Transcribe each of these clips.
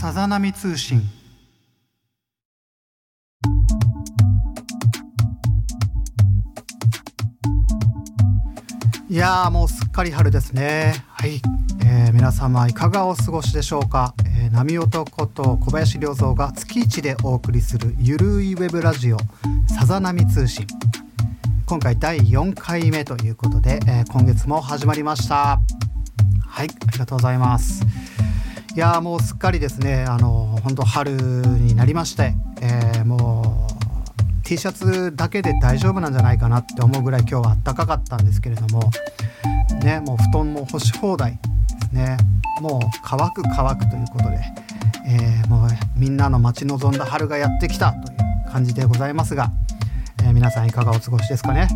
さざ波通信。いやもうすっかり春ですね。はい、えー、皆様いかがお過ごしでしょうか、えー、波男と小林良三が月一でお送りするゆるいウェブラジオさざ波通信。今回第4回目ということで、えー、今月も始まりました。はいありがとうございます。いやもうすっかりですね。あの本当春になりまして、えー、もう T シャツだけで大丈夫なんじゃないかなって思うぐらい今日は暖かかったんですけれどもねもう布団も干し放題ですね。もう乾く乾くということで、えー、もうみんなの待ち望んだ春がやってきたという感じでございますが、えー、皆さんいかがお過ごしですかね？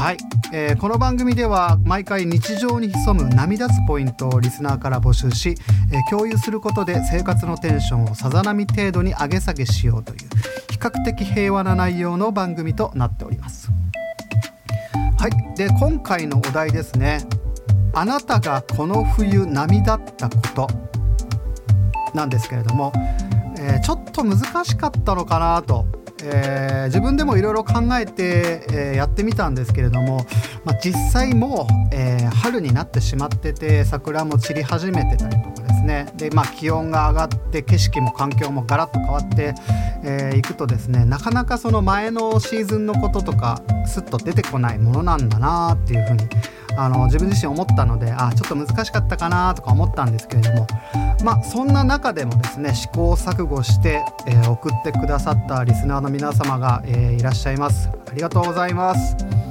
はい、えー、この番組では毎回日常に潜む涙つポイントをリスナーから募集し、えー、共有することで生活のテンションをさざ波程度に上げ下げしようという比較的平和な内容の番組となっております。はい。で今回のお題ですね。あなたがこの冬波だったこと。なんですけれども、えー、ちょっと難しかったのかなとえー、自分でもいろいろ考えて、えー、やってみたんですけれども、まあ、実際もう、えー、春になってしまってて桜も散り始めてたりとかね。で、まあ、気温が上がって景色も環境もガラッと変わってい、えー、くとですねなかなかその前のシーズンのこととかすっと出てこないものなんだなっていうふうにあの自分自身思ったのであちょっと難しかったかなとか思ったんですけれどもまあそんな中でもですね試行錯誤して、えー、送ってくださったリスナーの皆様が、えー、いらっしゃいます。ありがとうございます。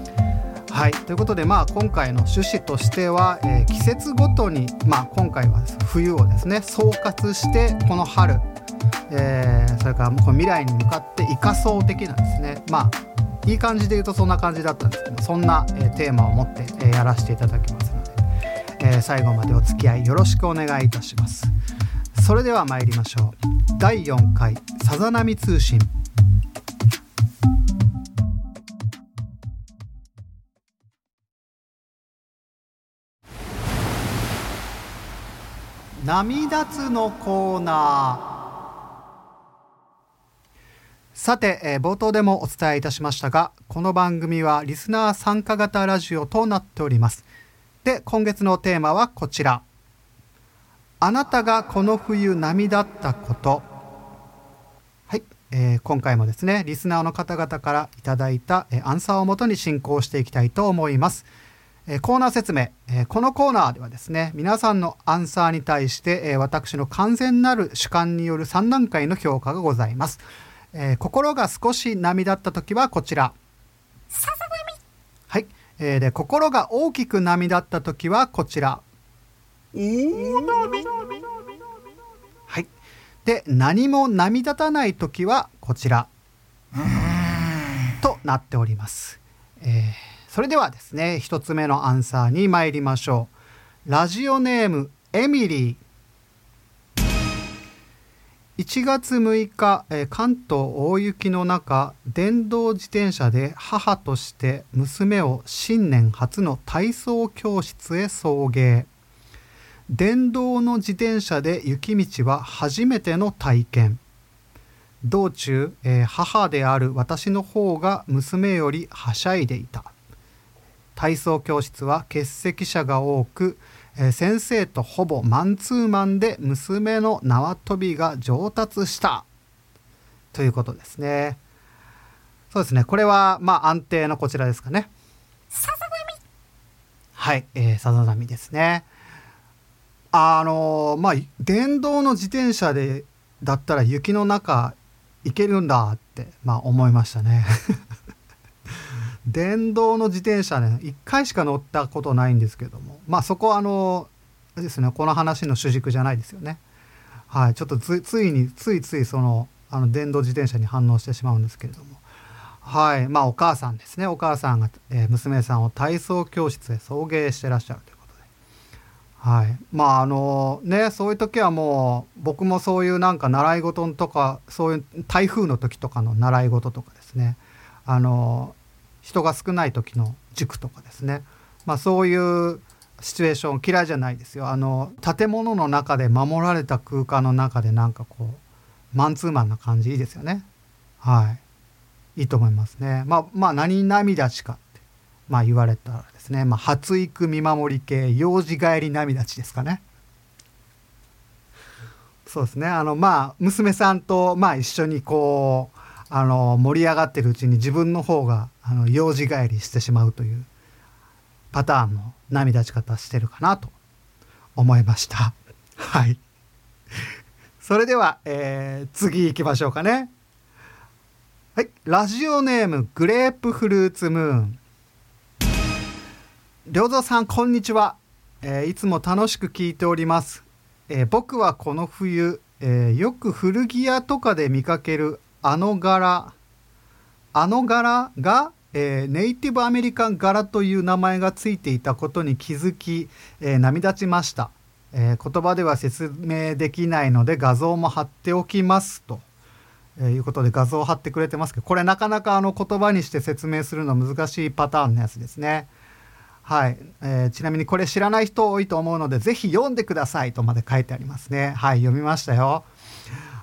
はい。ということでまあ今回の趣旨としては、えー、季節ごとにまあ今回は冬をですね総括してこの春えー、それからこの未来に向かって生かそう的なですねまあいい感じで言うとそんな感じだったんですけどそんな、えー、テーマを持って、え、やらせていただきますので、え、最後までお付き合いよろしくお願いいたします。それでは参りましょう。第4回さざ波通信。波立つのコーナー。さて、えー、冒頭でもお伝えいたしましたがこの番組はリスナー参加型ラジオとなっております。で今月のテーマはこちら。あなたがこの冬波だったこと。はい、えー、今回もですねリスナーの方々からいただいた、えー、アンサーをもとに進行していきたいと思います。えー、コーナー説明、えー、このコーナーではですね皆さんのアンサーに対して、えー、私の完全なる主観による3段階の評価がございますえー、心が少し波だった時はこちら。はい。えー、で、心が大きく波だった時はこちら。はい。で、何も波立たない時はこちら。となっております。えー、それではですね、一つ目のアンサーに参りましょう。ラジオネーム、エミリー。1月6日、え関東大雪の中電動自転車で母として娘を新年初の体操教室へ送迎電動の自転車で雪道は初めての体験道中、え母である私の方が娘よりはしゃいでいた体操教室は欠席者が多くえ先生とほぼマンツーマンで娘の縄跳びが上達したということですね。そうですね。これは、まあ、安定のこちらですかね。さざ波はい、えー、さざ波ですね。あのー、まあ、電動の自転車で、だったら雪の中行けるんだって、まあ、思いましたね。電動の自転車ね1回しか乗ったことないんですけども。まあそこはあのですねこの話の主軸じゃないですよね。はい、ちょっとついについついそのあの電動自転車に反応してしまうんですけれども。はいまあお母さんですね。お母さんが、えー、娘さんを体操教室へ送迎してらっしゃるということで。はいまああのねそういう時はもう僕もそういうなんか習い事とかそういう台風の時とかの習い事とかですね。あの人が少ない時の塾とかですね、まあ、そういうシチュエーション嫌いじゃないですよ。あの建物の中で守られた空間の中でなんかこうマンツーマンな感じいいですよね。はい。いいと思いますね。まあまあ何涙しかってまあ言われたらですね、まあ、発育見守り系幼児帰り涙ちですかね。そうですね。あのまあ娘さんとまあ一緒にこうあの盛り上がってるうちに自分の方があの幼児帰りしてしまうというパターンの涙ち方してるかなと思いました。はい。それでは、えー、次行きましょうかね。はい。ラジオネームグレープフルーツムーン。良三さん、こんにちは、えー、いつも楽しく聞いております。えー、僕はこの冬、えよく古着屋とかで見かけるあの柄あの柄が、えー、ネイティブアメリカン柄という名前がついていたことに気づき、えー、涙ちました、えー、言葉では説明できないので画像も貼っておきますと、えいうことで画像を貼ってくれてますけどこれなかなかあの言葉にして説明するの難しいパターンのやつですね。はい、えー、ちなみにこれ知らない人多いと思うのでぜひ読んでくださいとまで書いてありますね。はい読みましたよ。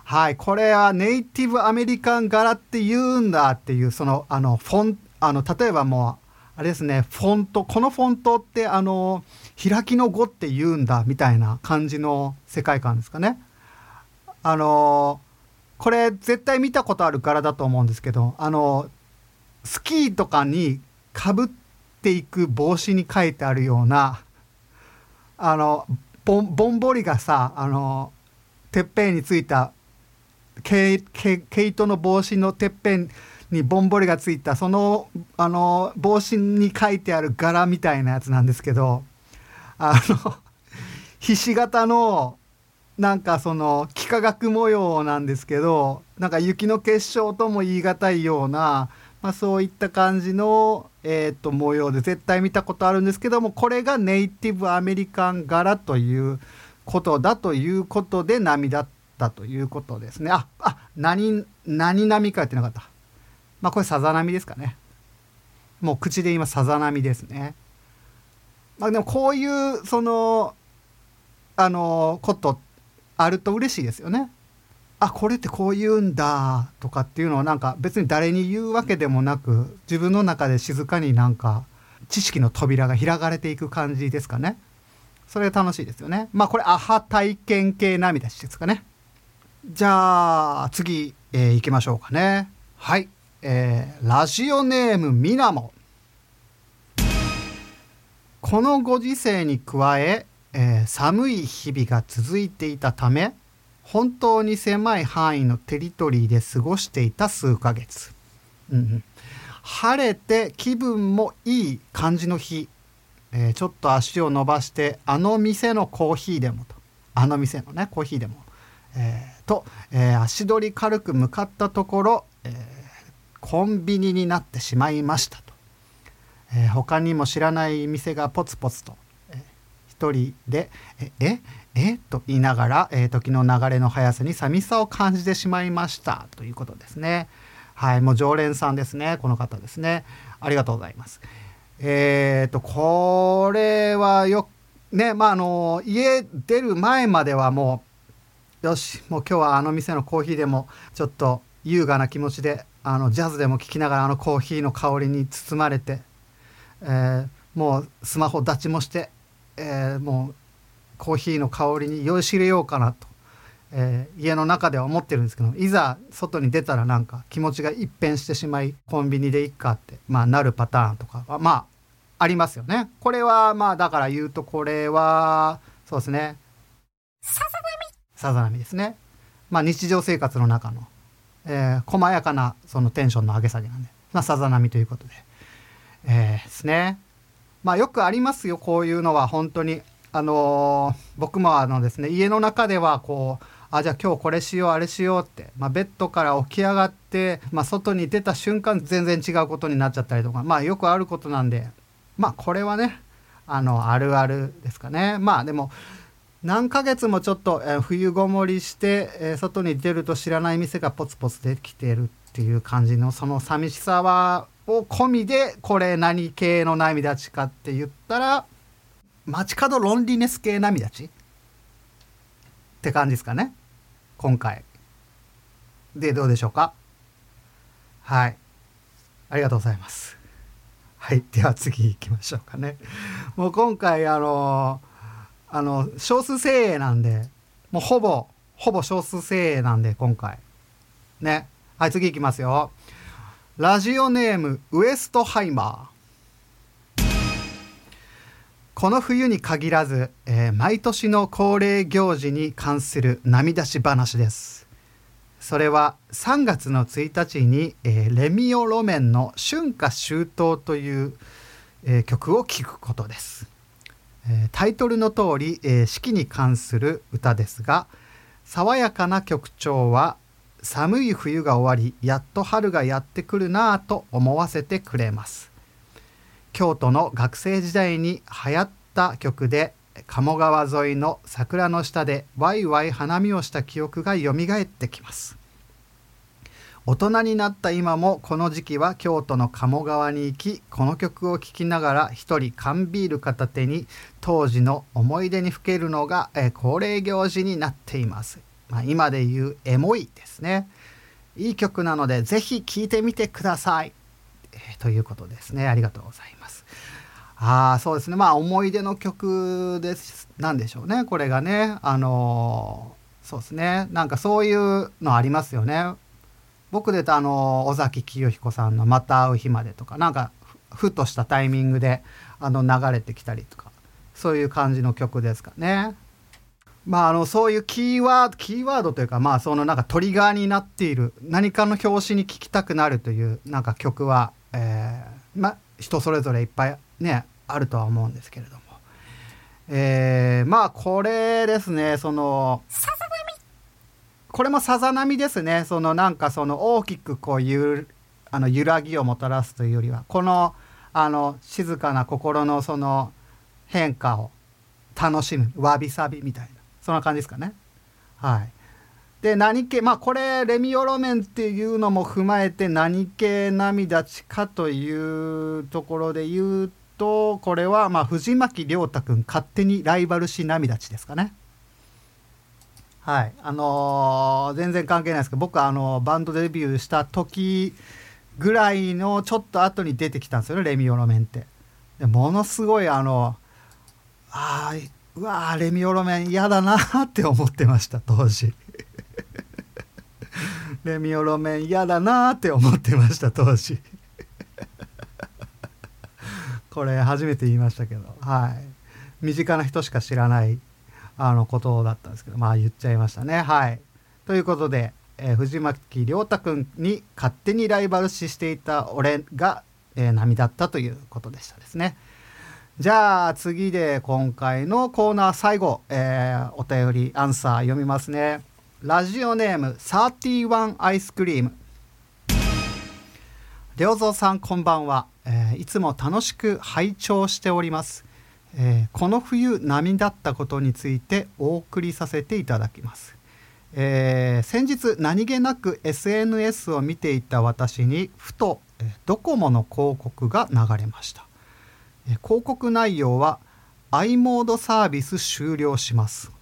はい、これはネイティブアメリカン柄って言うんだっていうそのあのフォンあの例えばもうあれですねフォントこのフォントってあの開きの5って言うんだみたいな感じの世界観ですかね。あのこれ絶対見たことある柄だと思うんですけどあのスキーとかにかぶっていく帽子に書いてあるようなあのぼんぼんぼりがさあのてっぺんについた毛糸の帽子のてっぺんにぼんぼりがついたそのあの帽子に書いてある柄みたいなやつなんですけどあの ひし形のなんかその幾何学模様なんですけどなんか雪の結晶とも言い難いような、まあ、そういった感じの、えー、と模様で絶対見たことあるんですけどもこれがネイティブアメリカン柄ということだということで涙ったということですね。あ、あ、何、何波かやってなかった。まあこれさざ波ですかね。もう口で言いますさざ波ですね。まあでもこういうそのあのことあると嬉しいですよね。あこれってこう言うんだとかっていうのはなんか別に誰に言うわけでもなく自分の中で静かになんか知識の扉が開かれていく感じですかね。それが楽しいですよね。まあこれアハ体験系涙ですかね。じゃあ次、えー、行きましょうかね。はい、えー、ラジオネームみなも。このご時世に加ええー、寒い日々が続いていたため本当に狭い範囲のテリトリーで過ごしていた数ヶ月、うん、晴れて気分もいい感じの日、えー、ちょっと足を伸ばしてあの店のコーヒーでもと。あの店のねコーヒーでも。え、と、えー、足取り軽く向かったところ、えー、コンビニになってしまいましたと、えー、他にも知らない店がポツポツと、えー、一人で「えええと言いながら、え、時の流れの速さに寂しさを感じてしまいましたということですね。はい、もう常連さんですね、この方ですね。ありがとうございます。えっ、ー、と、これはよね、まあ、あの、家出る前まではもう、よしもう今日はあの店のコーヒーでもちょっと優雅な気持ちであのジャズでも聴きながらあのコーヒーの香りに包まれて、えー、もうスマホ立ちもして、えー、もうコーヒーの香りに酔いしれようかなと、えー、家の中では思ってるんですけどいざ外に出たらなんか気持ちが一変してしまいコンビニでいっかって、まあ、なるパターンとかはまあありますよね。これはまあだから言うとこれはそうですね。さざ波ですね。まあ、日常生活の中の、えー、細やかなそのテンションの上げ下げなんで、ま、さざ波ということで、えー、ですね。まあ、よくありますよこういうのは本当に。あのー、僕もあのですね家の中ではこうあじゃあ今日これしようあれしようって、まあ、ベッドから起き上がって、まあ、外に出た瞬間全然違うことになっちゃったりとかまあよくあることなんでまあこれはねあのあるあるですかねまあでも何ヶ月もちょっと、えー、冬ごもりして、えー、外に出ると知らない店がポツポツできてるっていう感じのその寂しさはを込みでこれ何系の涙ちかって言ったら街角ロンリネス系涙ちって感じですかね。今回。でどうでしょうか。はい。ありがとうございます。はい。では次行きましょうかね。もう今回あのあの少数精鋭なんでもうほぼほぼ少数精鋭なんで今回。ね。はい次行きますよ。ラジオネームウエストハイマー。この冬に限らず、えー、毎年の恒例行事に関する涙し話です。それは3月の1日に、えー、レミオロメンの「春夏秋冬」という、えー、曲を聴くことです、タイトルの通り、え四季に関する歌ですが爽やかな曲調は寒い冬が終わりやっと春がやってくるなぁと思わせてくれます。京都の学生時代に流行った曲で鴨川沿いの桜の下でワイワイ花見をした記憶がよみがえってきます。大人になった今もこの時期は京都の鴨川に行きこの曲を聴きながら一人缶ビール片手に当時の思い出にふけるのが、え恒例行事になっています。まあ、今で言うエモいですね。いい曲なのでぜひ聴いてみてください、えー、ということですね。ありがとうございます。ああそうですね。まあ思い出の曲ですなんでしょうね。これがね。あのー、そうですね。なんかそういうのありますよね。僕でとあの尾崎清彦さんの「また会う日まで」とかなんかふとしたタイミングであの流れてきたりとかそういう感じの曲ですかね。まあ、あのそういうキーワードキーワードというかまあそのなんかトリガーになっている何かの表紙に聴きたくなるというなんか曲は、えー、ま人それぞれいっぱいねあるとは思うんですけれども、えー、まあこれですねそのこれもさざ波ですねそのなんかその大きくこうゆあの揺らぎをもたらすというよりはこのあの静かな心のその変化を楽しむわびさびみたいなそんな感じですかね。はい。で何系まあこれレミオロメンっていうのも踏まえて何系涙ちかというところで言うとこれはまあ藤巻亮太君勝手にライバルし涙ちですかね。はい。あのー、全然関係ないですけど僕はあのバンドデビューした時ぐらいのちょっと後に出てきたんですよねレミオロメンって。でものすごいあのああうわレミオロメン嫌だなって思ってました当時。レミオロメン嫌だなって思ってました当時。これ初めて言いましたけどはい。身近な人しか知らないあのことだったんですけどまあ言っちゃいましたね。はい。ということで、えー、藤巻亮太君に勝手にライバル視していた俺が、えー、波だったということでしたですね。じゃあ次で今回のコーナー最後、えー、お便りアンサー読みますね。ラジオネーム31アイスクリーム。良三さんこんばんは、えー、いつも楽しく拝聴しております、えー、この冬波だったことについてお送りさせていただきます、えー、先日何気なく SNS を見ていた私にふとドコモの広告が流れました。え広告内容は i モードサービス終了します、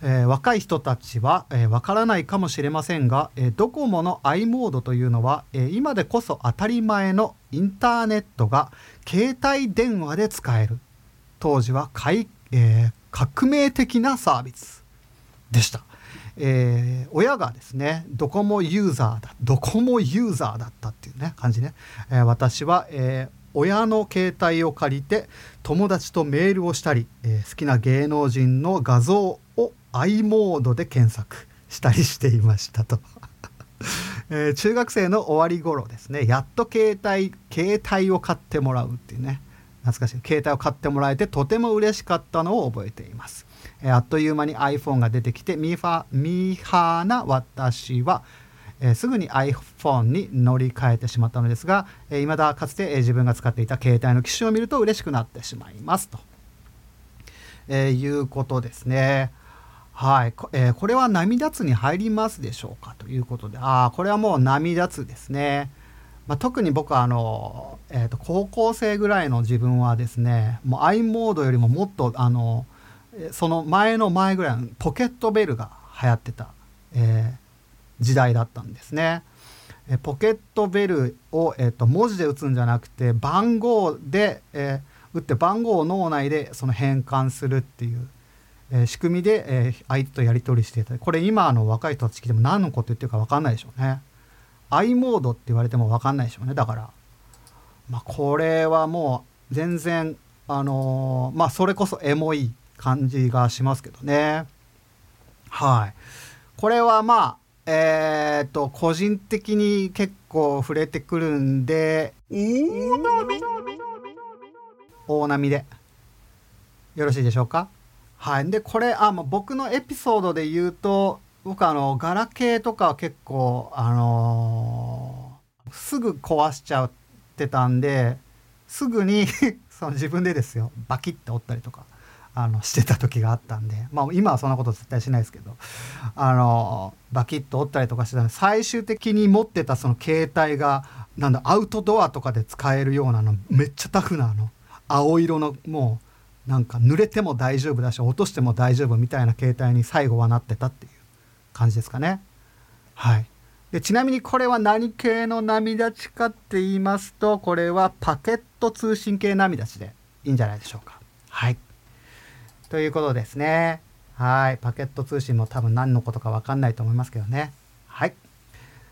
えー、若い人たちはわ、えー、からないかもしれませんが、えー、ドコモの i モードというのは、えー、今でこそ当たり前のインターネットが携帯電話で使える。当時はかい、えー、革命的なサービスでした、えー、親がですねドコモユーザーだドコモユーザーだったっていうね感じね、えー、私は、えー親の携帯を借りて友達とメールをしたり、え、好きな芸能人の画像を i モードで検索したりしていましたと、え、中学生の終わり頃ですねやっと携帯携帯を買ってもらうっていうね。懐かしい。携帯を買ってもらえてとても嬉しかったのを覚えています、えー、あっという間に iPhone が出てきてミーファミーハーな私はえー、すぐに iPhone に乗り換えてしまったのですが、えー、未だかつて、え、自分が使っていた携帯の機種を見ると嬉しくなってしまいます。と、え、いうことですね。はい、え、これは波立つに入りますでしょうか？ということで、ああ、これはもう波立つですね。まあ、特に僕はあの、えー、と高校生ぐらいの自分はですねもう i モードよりももっとあのその前の前ぐらいのポケットベルが流行ってた、えー、時代だったんですね。えポケットベルを、えー、と文字で打つんじゃなくて番号で、えー、打って番号を脳内でその変換するっていう、えー、仕組みで、えー、相手とやり取りしていたこれ今の若い人たち聞いても何のこと言ってるか分かんないでしょうね。I モードって言われても分かんないでしょうねだから。まあ、これはもう全然あのー、まあそれこそエモい感じがしますけどね。はい。これはまあえー、っと個人的に結構触れてくるんで大波大波でよろしいでしょうか？はいでこれあ、まあ、僕のエピソードで言うと僕あのガラケーとか結構あのー、すぐ壊しちゃってたんですぐに その自分でですよバキッて折ったりとかあのしてた時があったんで、まあ、今はそんなこと絶対しないですけどあのバキッと折ったりとかしてたんで最終的に持ってたその携帯がなんだアウトドアとかで使えるようなのめっちゃタフなあの。青色のもうなんか濡れても大丈夫だし落としても大丈夫みたいな携帯に最後はなってたっていう。感じですかね。はいでちなみにこれは何系の波立ちかって言いますとこれはパケット通信系波立ちでいいんじゃないでしょうか。はいということですね。はい。パケット通信も多分何のことかわかんないと思いますけどね。はい。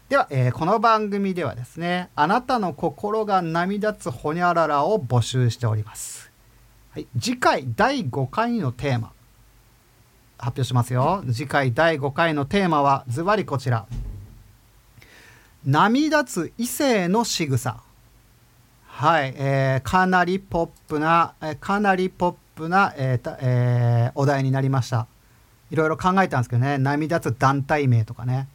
では、えー、この番組ではですね、あなたの心が波立つほにゃららを募集しております。はい。次回第5回のテーマ、発表しますよ。次回第5回のテーマは、ズバリこちら。波立つ異性の仕草。はい、えー、かなりポップな、え、かなりポップな、えーえー、お題になりましたいろいろ考えたんですけどね波立つ団体名とかね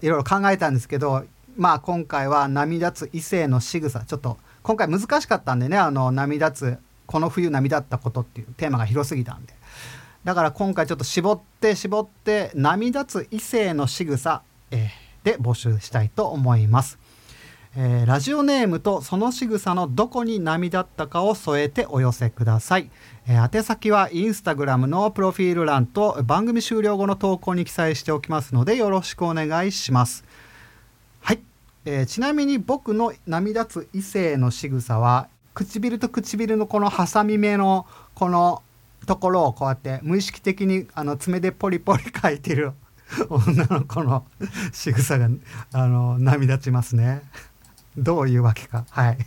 いろいろ考えたんですけどまあ今回は波立つ異性の仕草ちょっと今回難しかったんでねあの波立つこの冬波立ったことっていうテーマが広すぎたんでだから今回ちょっと絞って絞って波立つ異性の仕草、えー、で募集したいと思います。えー、ラジオネームとその仕草のどこに波立ったかを添えてお寄せください、えー、宛先はインスタグラムのプロフィール欄と番組終了後の投稿に記載しておきますのでよろしくお願いします。はい、えー、ちなみに僕の波立つ異性の仕草は唇と唇のこのハサミ目のこのところをこうやって無意識的にあの爪でポリポリ書いてる 女の子の 仕草があの波立ちますね。どういうわけか。はい。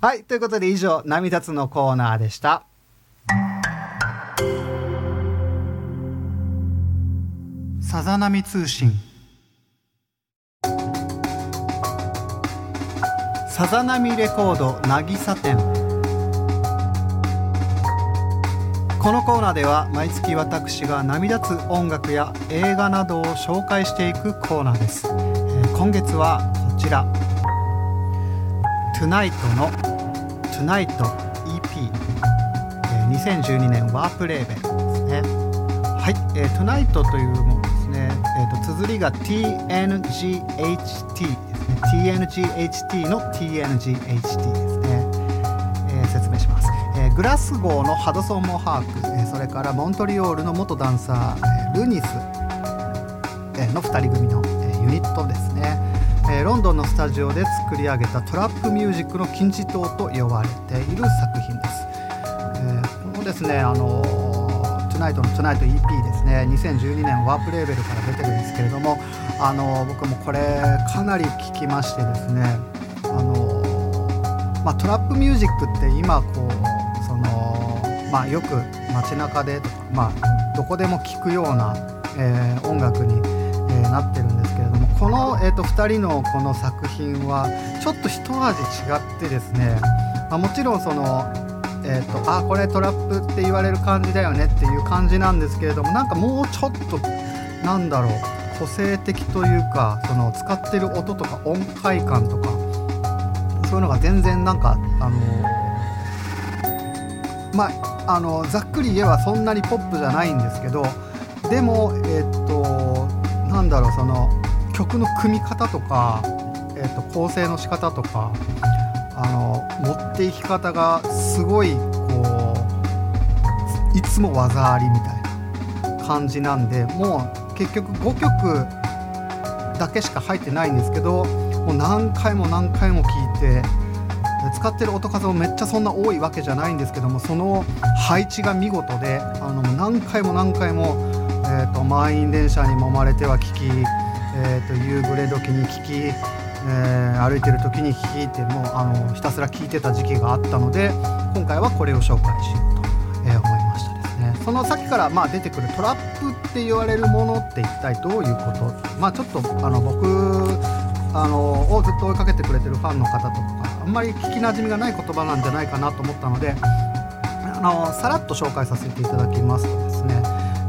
はい。ということで以上、波立つのコーナーでした。さざ波通信。さざ波レコード渚店。このコーナーでは毎月私が波立つ音楽や映画などを紹介していくコーナーです。えー、今月はこちら。Tonight の Tonight EP、えー、2012年ワープレーベルですね。はい、えー、Tonight というものですね、えーと、綴りが TNGHT ですね。TNGHT の TNGHT ですね、グラスゴーのハドソン・モハーク、それからモントリオールの元ダンサー、ルニス、の2人組の、ユニットですね、ロンドンのスタジオで作り上げたトラップミュージックの金字塔と呼ばれている作品です。え、このですね、あの、トゥナイトのトゥナイト EP ですね、2012年ワープレーベルから出てるんですけれども、あの、僕もこれかなり聴きましてですね、あの、まあ、トラップミュージックって今こう、まあ、よく街中でとか、まあ、どこでも聴くような、えー、音楽に、えー、なってるんですけれどもこの、えーと、2人のこの作品はちょっと一味違ってですね、まあ、もちろんその、えーと、あこれトラップって言われる感じだよねっていう感じなんですけれどもなんかもうちょっとなんだろう個性的というかその使ってる音とか音階感とかそういうのが全然なんかあのー、まああのざっくり言えばそんなにポップじゃないんですけどでもえっ、となんだろうその曲の組み方とか、ええーと、構成の仕方とかあの持っていき方がすごいこういつも技ありみたいな感じなんでもう結局5曲だけしか入ってないんですけどもう何回も何回も聴いて使ってる音数もめっちゃそんな多いわけじゃないんですけどもその配置が見事であの何回も何回も、えーと、満員電車に揉まれては聴き、えーと、夕暮れ時に聴き、えー、歩いてる時に聴いてもあのひたすら聴いてた時期があったので今回はこれを紹介しようと、えー、思いましたですね。そのさっきからまあ出てくるトラップって言われるものって一体どういうこと？まあちょっとあの僕あのをずっと追いかけてくれてるファンの方とかあんまり聞きなじみがない言葉なんじゃないかなと思ったのであのさらっと紹介させていただきますとですね、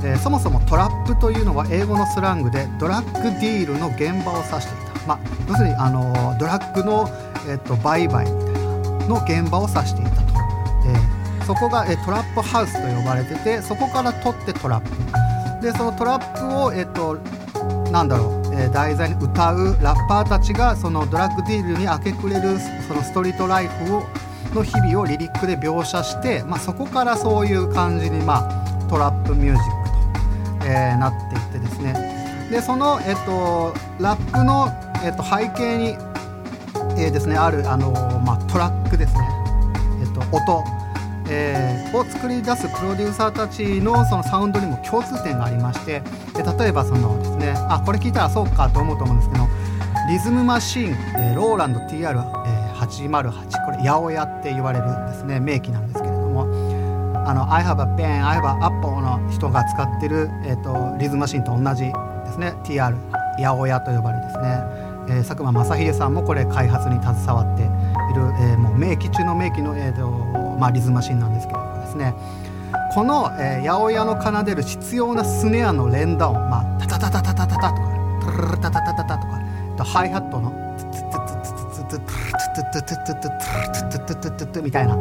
えー、そもそもトラップというのは英語のスラングでドラッグディールの現場を指していた、まあ、要するにあのドラッグの、えーと、売買みたいなの現場を指していたと、えー、そこが、えー、トラップハウスと呼ばれててそこから取ってトラップ。でそのトラップを、えーとなんだろうえ題材に歌うラッパーたちがそのドラッグディールに明け暮れるそのストリートライフをの日々をリリックで描写して、まあ、そこからそういう感じに、まあ、トラップミュージックと、えー、なっていってですね。でその、えっと、ラップの、えっと、背景に、えー、ですねあるあの、まあ、トラックですね、えっと、音。えー、を作り出すプロデューサーたちのそのサウンドにも共通点がありましてで例えばそのですねあこれ聞いたらそうかと思うと思うんですけどリズムマシーン、えー、ローランド808これ八百屋って言われるんですね。名機なんですけれども。あの「I have a pen I have a apple」の人が使ってる、えーと、リズムマシンと同じですね。TR 八百屋と呼ばれるですね、えー、佐久間正秀さんもこれ開発に携わっている、えー、もう名機中の名機の、えーとまあ、リズムマシンなんですけれどもですね。この、えー、八百屋の奏でる必要なスネアの連打音、まあ、タタタタタタタとかタタタタタタとかハイハットのトゥトゥトゥトゥトゥトゥトゥトゥトゥみたいな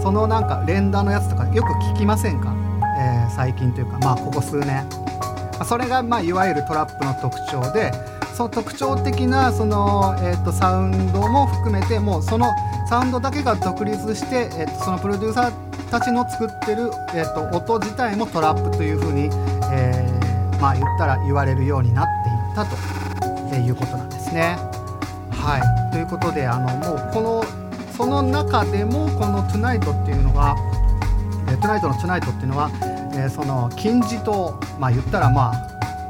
そのなんか連打のやつとかよく聞きませんか、えー、最近というかまあここ数年それがまあいわゆるトラップの特徴でその特徴的なその、えー、とサウンドも含めてもうそのサウンドだけが独立して、えー、とそのプロデューサーたちの作ってる、えー、と音自体もトラップというふうに、えー、まあ言ったら言われるようになっていったということなんですね。はいということであのもうこのその中でもこの「トゥナイトっていうのが「トゥナイトの「トゥナイトっていうのは、えー、その金字塔まあ言ったらま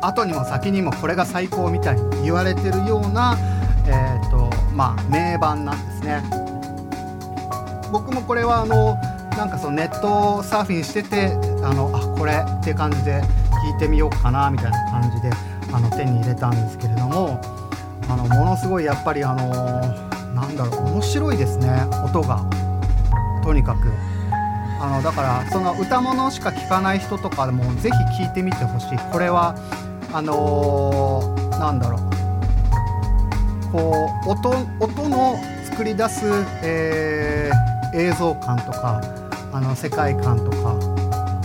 あ後にも先にもこれが最高みたいに言われてるような、えーとまあ、名盤なんですね。僕もこれはあのなんかそのネットサーフィンしててあのあこれって感じで聞いてみようかなみたいな感じであの手に入れたんですけれどもものすごいやっぱりあのなんだろう面白いですね音が。とにかく。あのだからその歌物しか聴かない人とかでもぜひ聴いてみてほしい。これはあのー、なんだろう。こう音音の作り出す、えー、映像感とかあの世界観とか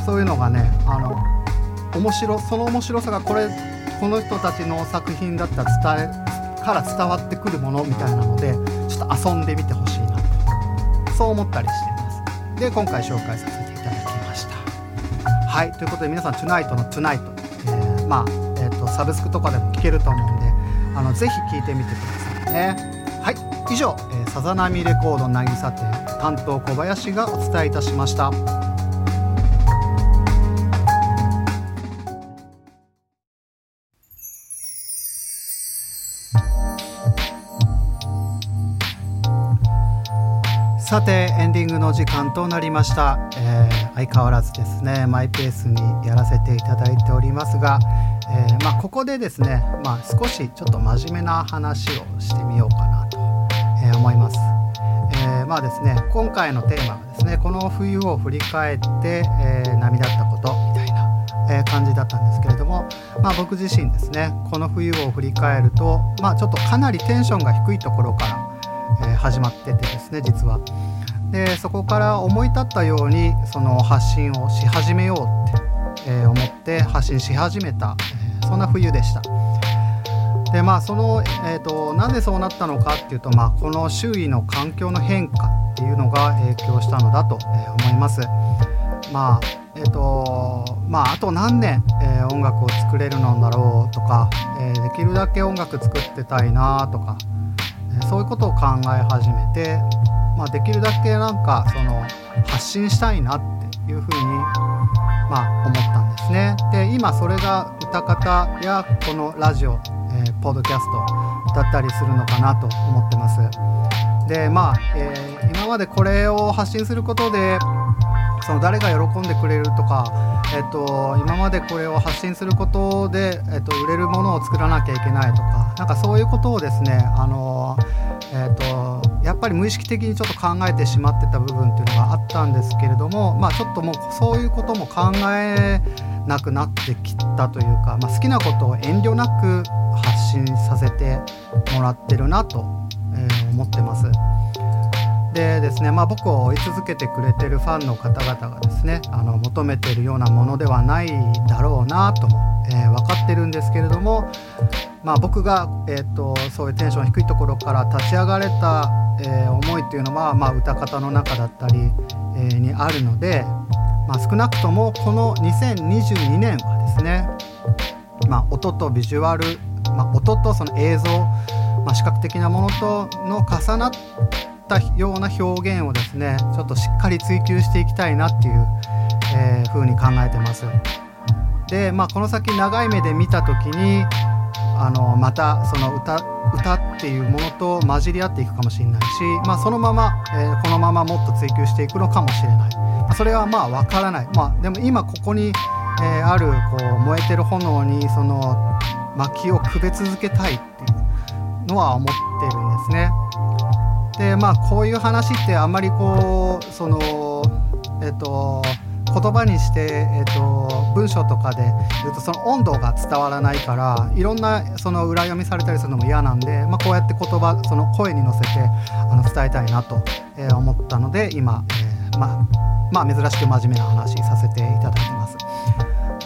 そういうのがねあの面白その面白さがこれこの人たちの作品だったら伝えから伝わってくるものみたいなのでちょっと遊んでみてほしいなと。そう思ったりしています。で今回紹介させていただきました。はいということで皆さん「TONIGHT」の「TONIGHT」えー、まあサブスクとかでも聞けると思うんであのぜひ聞いてみてくださいね。はい以上、えー、さざ波レコード渚店担当小林がお伝えいたしました。さてエンディングの時間となりました、えー、相変わらずですねマイペースにやらせていただいておりますが、えー、まあ、ここでですね、まあ、少しちょっと真面目な話をしてみようかなと、えー、思います。えまあですね今回のテーマはですねこの冬を振り返って、え波立ったことみたいな、え感じだったんですけれども、まあ、僕自身ですねこの冬を振り返ると、まあ、ちょっとかなりテンションが低いところからえ始まっててですね実は。でそこから思い立ったようにその発信をし始めようって、え思って発信し始めた、えそんな冬でした。でまあその、えーと、なんでそうなったのかっていうと、まあ、この周囲の環境の変化っていうのが影響したのだと、え思います。まあえーとまあ、あと何年、えー、音楽を作れるのだろうとか、えー、できるだけ音楽作ってたいなとか、え、そういうことを考え始めて、まあ、できるだけなんかその発信したいなっていうふうに、まあ、思ったんですね。で今それが歌方やこのラジオ、えー、ポッドキャストだったりするのかなと思ってます。でまあ、えー、今までこれを発信することでその誰が喜んでくれるとか、えっと、今までこれを発信することで、えっと、売れるものを作らなきゃいけないとかなんかそういうことをですねあの、えっと、やっぱり無意識的にちょっと考えてしまってた部分っていうのがあったんですけれども、まあ、ちょっともうそういうことも考えなくなってきたというか、まあ、好きなことを遠慮なく発信させてもらってるなと、え、思ってます。でですね、まあ、僕を追い続けてくれてるファンの方々がですねあの求めてるようなものではないだろうなとも、えー、分かってるんですけれども、まあ、僕が、えーと、そういうテンション低いところから立ち上がれた、えー、思いっていうのは、まあ、歌方の中だったり、えー、にあるので、まあ、少なくともこの2022年はですね、まあ、音とビジュアル、まあ、音とその映像、まあ、視覚的なものとの重なってったような表現をですねちょっとしっかり追求していきたいなっていう、えー、風に考えてます。でまあこの先長い目で見た時にあのまたその歌歌っていうものと混じり合っていくかもしれないし、まあ、そのまま、えー、このままもっと追求していくのかもしれないそれはまあ分からない、まあ、でも今ここに、えー、あるこう燃えてる炎にその薪をくべ続けたいっていうのは思ってるんですね。でまあこういう話ってあんまりこうそのえっと言葉にして、えっと、文章とかで言うとその温度が伝わらないからいろんなその裏読みされたりするのも嫌なんで、まあ、こうやって言葉その声に乗せてあの伝えたいなと、えー、思ったので今、えー、まあ、まあ、珍しく真面目な話させていただいてます。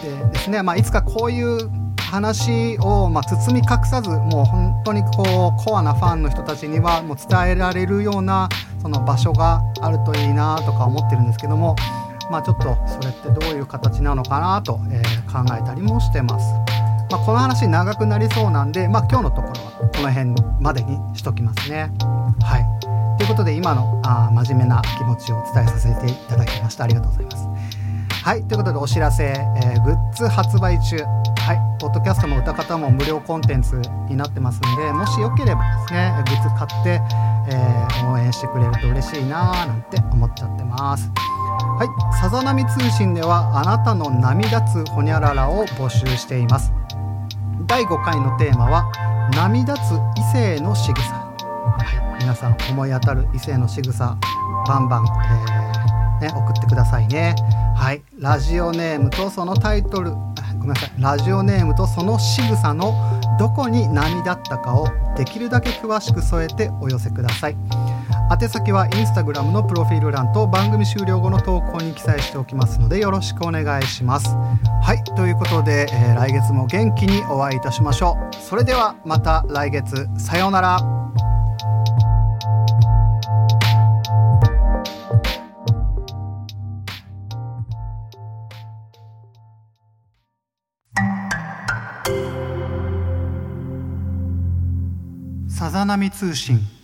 でですね、まあ、いつかこういう話を、まあ、包み隠さずもう本当にこうコアなファンの人たちにはもう伝えられるようなその場所があるといいなとか思ってるんですけども、まあ、ちょっとそれってどういう形なのかなと、えー、考えたりもしてます。まあ、この話長くなりそうなんで、まあ、今日のところはこの辺までにしときますね。はいということで今のあ真面目な気持ちを伝えさせていただきましたありがとうございます。はいということでお知らせ、えー、グッズ発売中。はいポッドキャストも歌方も無料コンテンツになってますんでもしよければですねグッズ買って、えー、応援してくれると嬉しいなーなんて思っちゃってます。はいさざ波通信ではあなたの波立つほにゃららを募集しています。第5回のテーマは波立つ異性の仕草。はい皆さん思い当たる異性の仕草バンバン、えーね、送ってくださいね。はい。ラジオネームとそのタイトル。ごめんなさい。ラジオネームとその仕草のどこに波だったかをできるだけ詳しく添えてお寄せください。宛先はインスタグラムのプロフィール欄と番組終了後の投稿に記載しておきますのでよろしくお願いします。はい。ということで、えー、来月も元気にお会いいたしましょう。それではまた来月。さようなら。さざ波通信。